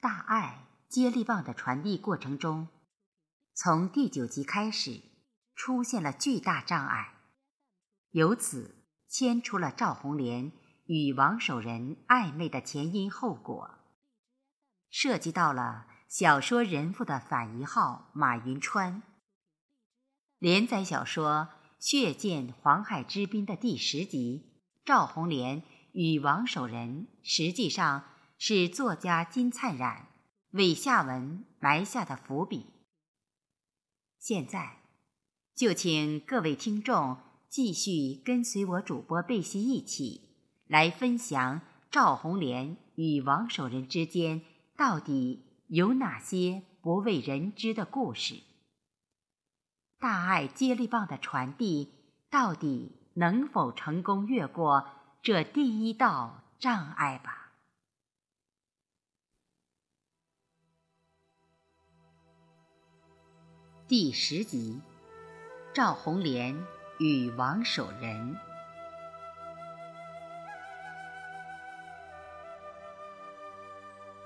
大爱接力棒的传递过程中，从第九集开始出现了巨大障碍，由此牵出了赵红莲与王守仁暧昧的前因后果，涉及到了小说人物的反一号马云川。连载小说《血溅黄海之滨》的第十集，赵红莲与王守仁实际上是作家金灿染为下文埋下的伏笔。现在，就请各位听众继续跟随我主播贝西一起来分享赵红莲与王守仁之间到底有哪些不为人知的故事。大爱接力棒的传递，到底能否成功越过这第一道障碍吧？第十集，赵红莲与王守仁。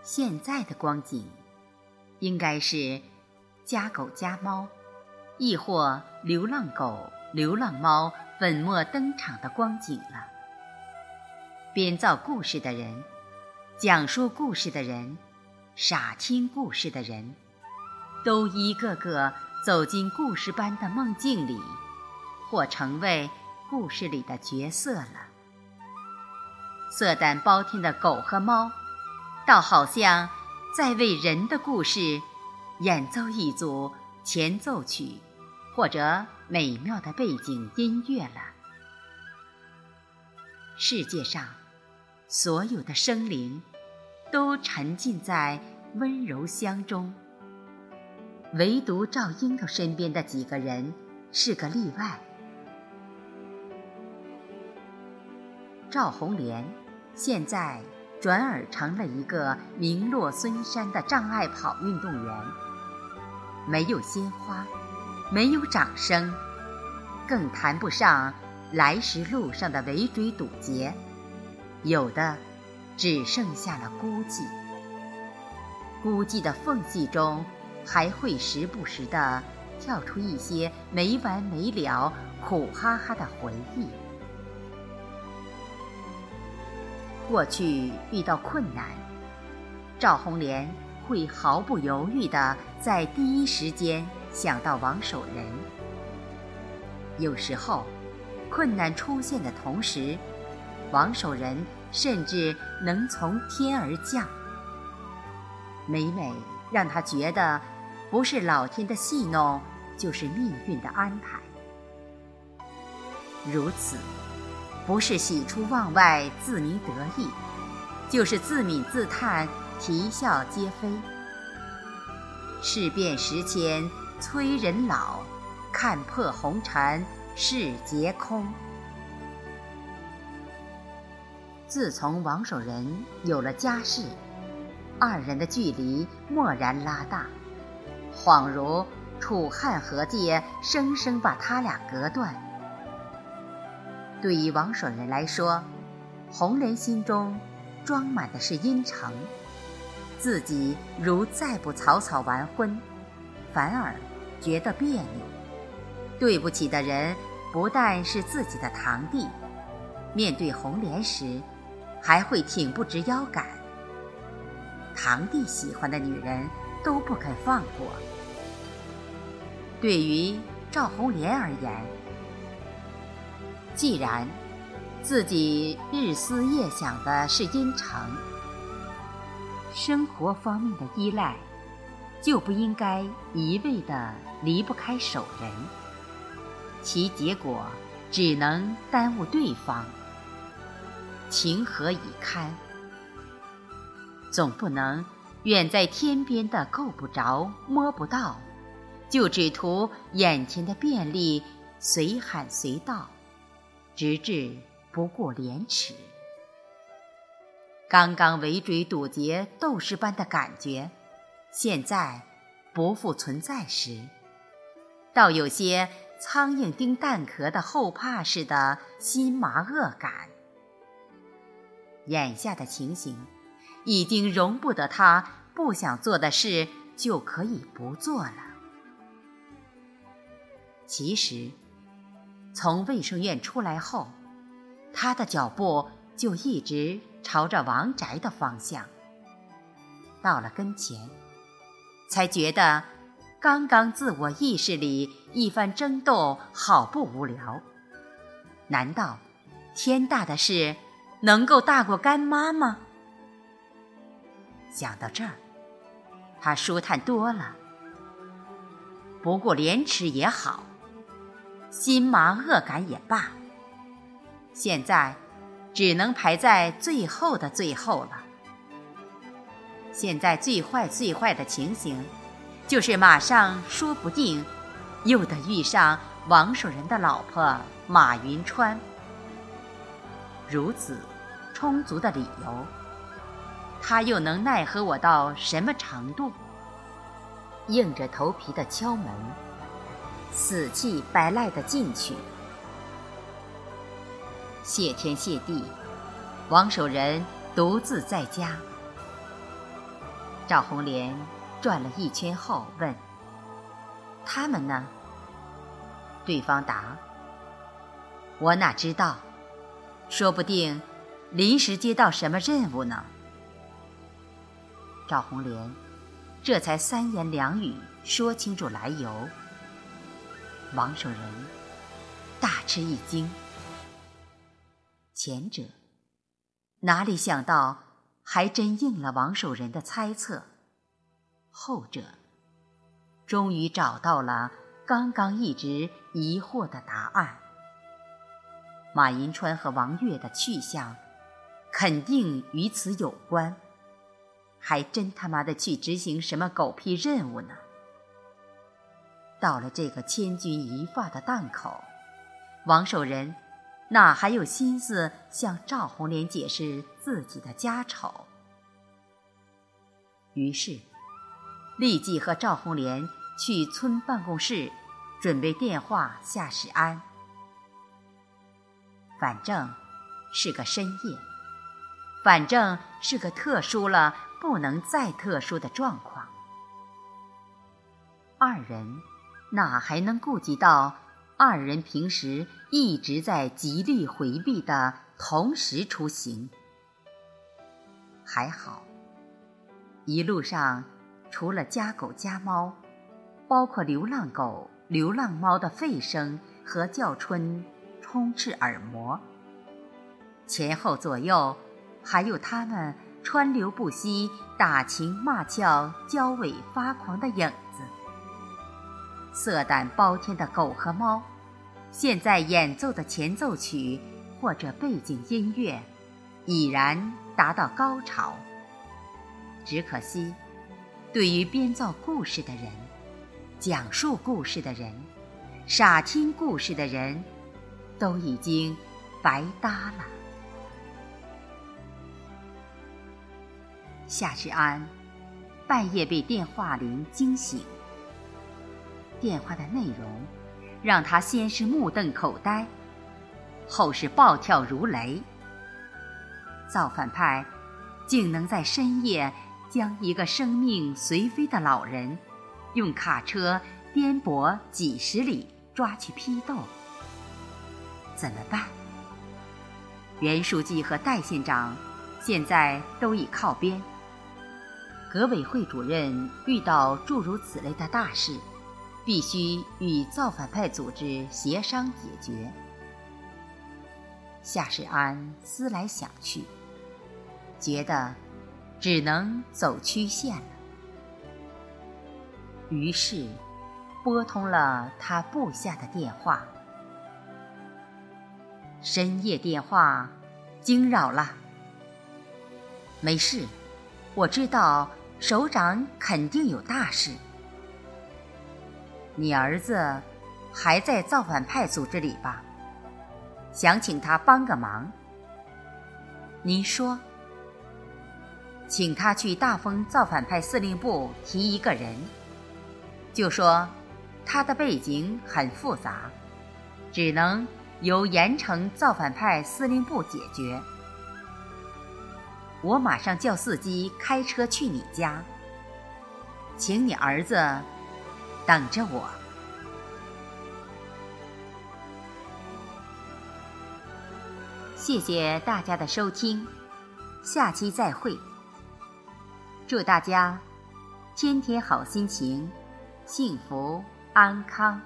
现在的光景，应该是家狗家猫。亦或流浪狗、流浪猫粉墨登场的光景了。编造故事的人，讲述故事的人，傻听故事的人，都一个个走进故事般的梦境里，或成为故事里的角色了。色胆包天的狗和猫，倒好像在为人的故事演奏一组。前奏曲，或者美妙的背景音乐了。世界上所有的生灵都沉浸在温柔乡中，唯独赵英头身边的几个人是个例外。赵红莲现在转而成了一个名落孙山的障碍跑运动员。没有鲜花，没有掌声，更谈不上来时路上的围追堵截，有的只剩下了孤寂。孤寂的缝隙中，还会时不时地跳出一些没完没了、苦哈哈的回忆。过去遇到困难，赵红莲。会毫不犹豫地在第一时间想到王守仁。有时候，困难出现的同时，王守仁甚至能从天而降。每每让他觉得不是老天的戏弄，就是命运的安排。如此，不是喜出望外、自鸣得意，就是自悯自叹。啼笑皆非，事变时迁催人老，看破红尘是劫空。自从王守仁有了家室，二人的距离蓦然拉大，恍如楚汉河界生生把他俩隔断。对于王守仁来说，红莲心中装满的是阴沉。自己如再不草草完婚，反而觉得别扭。对不起的人不但是自己的堂弟，面对红莲时，还会挺不直腰杆。堂弟喜欢的女人都不肯放过。对于赵红莲而言，既然自己日思夜想的是阴城。生活方面的依赖，就不应该一味的离不开守人，其结果只能耽误对方，情何以堪？总不能远在天边的够不着摸不到，就只图眼前的便利，随喊随到，直至不顾廉耻。刚刚围追堵截、斗士般的感觉，现在不复存在时，倒有些苍蝇叮蛋壳的后怕似的心麻恶感。眼下的情形，已经容不得他不想做的事就可以不做了。其实，从卫生院出来后，他的脚步就一直朝着王宅的方向。到了跟前，才觉得刚刚自我意识里一番争斗好不无聊。难道天大的事能够大过干妈吗？想到这儿，他舒坦多了。不过廉耻也好。心麻恶感也罢，现在只能排在最后的最后了。现在最坏最坏的情形，就是马上说不定又得遇上王守仁的老婆马云川。如此充足的理由，他又能奈何我到什么程度？硬着头皮的敲门。死气白赖的进去，谢天谢地，王守仁独自在家。赵红莲转了一圈后问：“他们呢？”对方答：“我哪知道，说不定临时接到什么任务呢。”赵红莲这才三言两语说清楚来由。王守仁大吃一惊，前者哪里想到还真应了王守仁的猜测，后者终于找到了刚刚一直疑惑的答案。马银川和王月的去向肯定与此有关，还真他妈的去执行什么狗屁任务呢？到了这个千钧一发的档口，王守仁哪还有心思向赵红莲解释自己的家丑？于是，立即和赵红莲去村办公室准备电话夏世安。反正是个深夜，反正是个特殊了不能再特殊的状况，二人。哪还能顾及到二人平时一直在极力回避的同时出行？还好，一路上除了家狗家猫，包括流浪狗、流浪猫的吠声和叫春充斥耳膜，前后左右还有他们川流不息、打情骂俏、交尾发狂的影子。色胆包天的狗和猫，现在演奏的前奏曲或者背景音乐，已然达到高潮。只可惜，对于编造故事的人、讲述故事的人、傻听故事的人，都已经白搭了。夏志安半夜被电话铃惊醒。电话的内容让他先是目瞪口呆，后是暴跳如雷。造反派竟能在深夜将一个生命随飞的老人用卡车颠簸几十里抓去批斗，怎么办？袁书记和戴县长现在都已靠边，革委会主任遇到诸如此类的大事。必须与造反派组织协商解决。夏世安思来想去，觉得只能走曲线了，于是拨通了他部下的电话。深夜电话惊扰了，没事，我知道首长肯定有大事。你儿子还在造反派组织里吧？想请他帮个忙。您说，请他去大丰造反派司令部提一个人，就说他的背景很复杂，只能由盐城造反派司令部解决。我马上叫司机开车去你家，请你儿子等着我。谢谢大家的收听，下期再会。祝大家天天好心情，幸福安康。